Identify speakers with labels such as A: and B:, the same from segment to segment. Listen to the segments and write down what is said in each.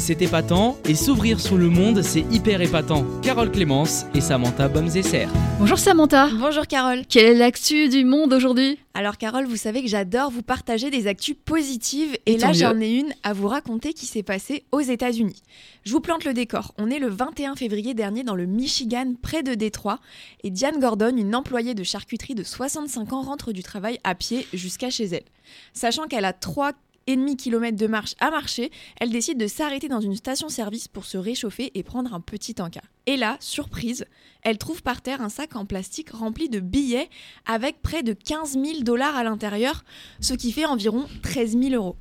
A: C'est épatant, et s'ouvrir sur le monde, c'est hyper épatant. Carole Clémence et Samantha Bomzesser.
B: Bonjour Samantha.
C: Bonjour Carole.
B: Quelle est l'actu du monde aujourd'hui?
C: Alors Carole, vous savez que j'adore vous partager des actus positives et,
B: Et
C: là j'en ai une à vous raconter qui s'est passée aux États-Unis. Je vous plante le décor. On est le 21 février dernier dans le Michigan, près de Détroit, et Diane Gordon, une employée de charcuterie de 65 ans, rentre du travail à pied jusqu'à chez elle. Sachant qu'elle a 3 et demi kilomètres de marche à marcher, elle décide de s'arrêter dans une station-service pour se réchauffer et prendre un petit encas. Et là, surprise, elle trouve par terre un sac en plastique rempli de billets avec près de 15 000 dollars à l'intérieur, ce qui fait environ 13 000 euros.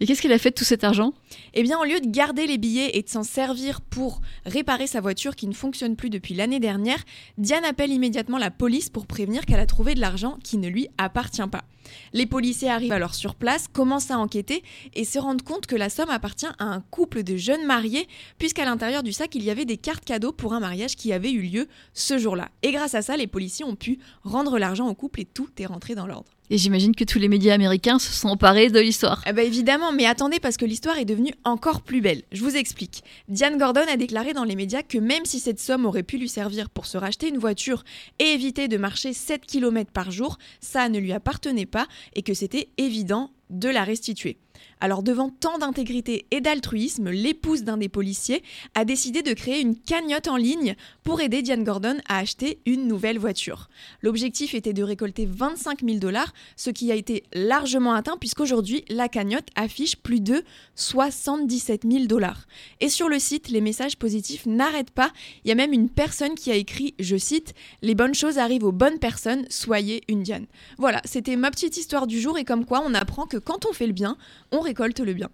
B: Et qu'est-ce qu'elle a fait de tout cet argent?
C: Eh bien, au lieu de garder les billets et de s'en servir pour réparer sa voiture qui ne fonctionne plus depuis l'année dernière, Diane appelle immédiatement la police pour prévenir qu'elle a trouvé de l'argent qui ne lui appartient pas. Les policiers arrivent alors sur place, commencent à enquêter et se rendent compte que la somme appartient à un couple de jeunes mariés, puisqu'à l'intérieur du sac, il y avait des cartes cadeaux pour un mariage qui avait eu lieu ce jour-là. Et grâce à ça, les policiers ont pu rendre l'argent au couple et tout est rentré dans l'ordre.
B: Et j'imagine que tous les médias américains se sont emparés de l'histoire.
C: Eh ben évidemment, mais attendez parce que l'histoire est devenue encore plus belle. Je vous explique. Diane Gordon a déclaré dans les médias que même si cette somme aurait pu lui servir pour se racheter une voiture et éviter de marcher 7 km par jour, ça ne lui appartenait pas et que c'était évident de la restituer. Alors devant tant d'intégrité et d'altruisme, l'épouse d'un des policiers a décidé de créer une cagnotte en ligne pour aider Diane Gordon à acheter une nouvelle voiture. L'objectif était de récolter 25 000 dollars, ce qui a été largement atteint puisqu'aujourd'hui la cagnotte affiche plus de 77 000 dollars. Et sur le site, les messages positifs n'arrêtent pas. Il y a même une personne qui a écrit, je cite, Les bonnes choses arrivent aux bonnes personnes, soyez une Diane. Voilà, c'était ma petite histoire du jour et comme quoi on apprend que quand on fait le bien, on récolte le bien.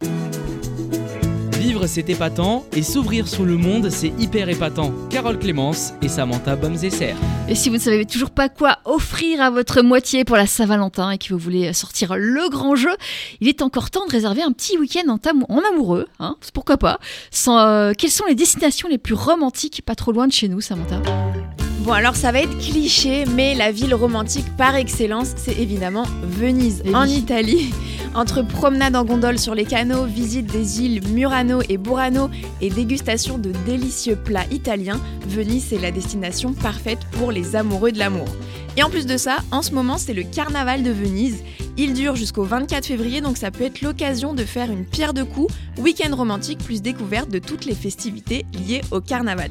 A: Vivre, c'est épatant, et s'ouvrir sur le monde, c'est hyper épatant. Carole Clémence et Samantha Bomzesser.
B: Et si vous ne savez toujours pas quoi offrir à votre moitié pour la Saint-Valentin et que vous voulez sortir le grand jeu, il est encore temps de réserver un petit week-end en, amoureux. Hein Pourquoi pas Sans, euh, Quelles sont les destinations les plus romantiques pas trop loin de chez nous, Samantha?
C: Bon alors ça va être cliché, mais la ville romantique par excellence, c'est évidemment Venise, en Italie. Entre promenade en gondole sur les canaux, visite des îles Murano et Burano et dégustation de délicieux plats italiens, Venise est la destination parfaite pour les amoureux de l'amour. Et en plus de ça, en ce moment c'est le carnaval de Venise. Il dure jusqu'au 24 février, donc ça peut être l'occasion de faire une pierre de coups, week-end romantique plus découverte de toutes les festivités liées au carnaval.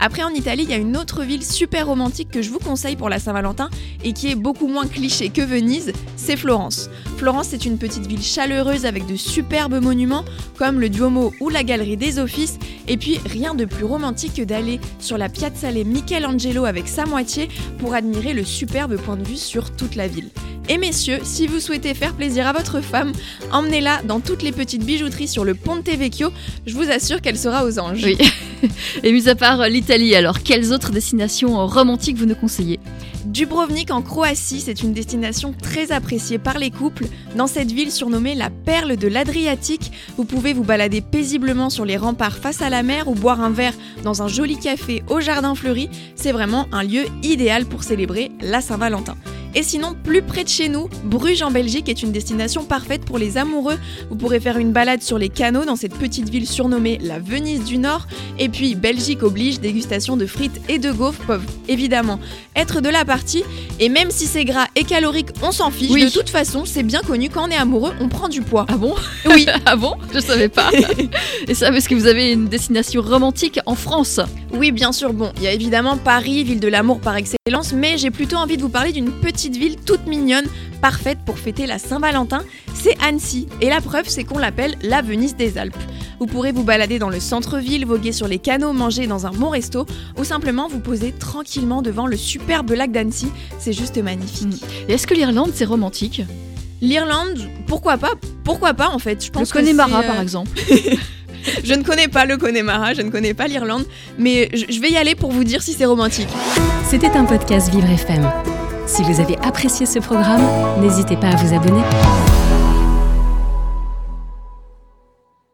C: Après, en Italie, il y a une autre ville super romantique que je vous conseille pour la Saint-Valentin et qui est beaucoup moins cliché que Venise, c'est Florence. Florence, c'est une petite ville chaleureuse avec de superbes monuments comme le Duomo ou la Galerie des Offices. Et puis, rien de plus romantique que d'aller sur la Piazzale Michelangelo avec sa moitié pour admirer le superbe point de vue sur toute la ville. Et messieurs, si vous souhaitez faire plaisir à votre femme, emmenez-la dans toutes les petites bijouteries sur le Ponte Vecchio. Je vous assure qu'elle sera aux anges.
B: Oui. Et mis à part euh, l'Italie, alors quelles autres destinations euh, romantiques vous nous conseillez?
C: Dubrovnik en Croatie, c'est une destination très appréciée par les couples. Dans cette ville surnommée la perle de l'Adriatique, vous pouvez vous balader paisiblement sur les remparts face à la mer ou boire un verre dans un joli café au jardin fleuri. C'est vraiment un lieu idéal pour célébrer la Saint-Valentin. Et sinon, plus près de chez nous, Bruges en Belgique est une destination parfaite pour les amoureux. Vous pourrez faire une balade sur les canaux dans cette petite ville surnommée la Venise du Nord. Et puis, Belgique oblige, dégustation de frites et de gaufres peuvent évidemment être de la partie. Et même si c'est gras et calorique, on s'en fiche.
B: Oui.
C: De toute façon, c'est bien connu, quand on est amoureux, on prend du poids.
B: Ah bon?
C: Oui.
B: Ah bon? Je savais pas. Et ça parce que vous avez une destination romantique en France.
C: Oui, bien sûr. Bon, il y a évidemment Paris, ville de l'amour par excellence, mais j'ai plutôt envie de vous parler d'une petite ville toute mignonne, parfaite pour fêter la Saint-Valentin. C'est Annecy. Et la preuve, c'est qu'on l'appelle la Venise des Alpes. Vous pourrez vous balader dans le centre-ville, voguer sur les canaux, manger dans un bon resto, ou simplement vous poser tranquillement devant le superbe lac d'Annecy. C'est juste magnifique.
B: Et est-ce que l'Irlande c'est romantique?
C: L'Irlande, pourquoi pas? Pourquoi pas en fait? Je
B: Le
C: pense que
B: Connemara
C: c'est, euh,
B: par exemple.
C: Je ne connais pas le Connemara, je ne connais pas l'Irlande, mais je vais y aller pour vous dire si c'est romantique.
D: C'était un podcast Vivre FM. Si vous avez apprécié ce programme, n'hésitez pas à vous abonner.